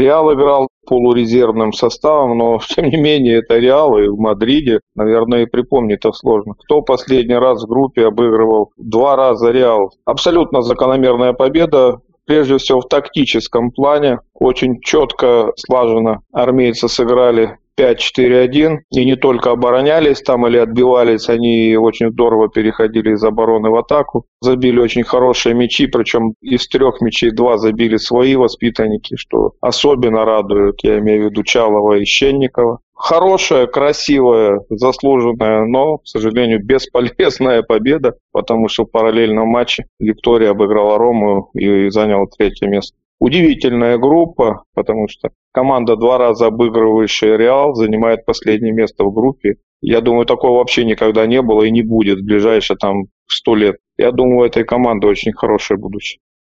Реал играл полурезервным составом, но тем не менее это Реал и в Мадриде, наверное, и припомнить это сложно. Кто последний раз в группе обыгрывал два раза Реал? Абсолютно закономерная победа, прежде всего в тактическом плане. Очень четко, слаженно армейцы сыграли 5-4-1 и не только оборонялись там или отбивались, они очень здорово переходили из обороны в атаку. Забили очень хорошие мячи, причем из трех мячей два забили свои воспитанники, что особенно радует, я имею в виду Чалова и Щенникова. Хорошая, красивая, заслуженная, но, к сожалению, бесполезная победа, потому что в параллельном матче Виктория обыграла Рому и заняла третье место. Удивительная группа, потому что команда, два раза обыгрывающая Реал, занимает последнее место в группе. Я думаю, такого вообще никогда не было и не будет в ближайшие там сто лет. Я думаю, у этой команды очень хорошее будущее.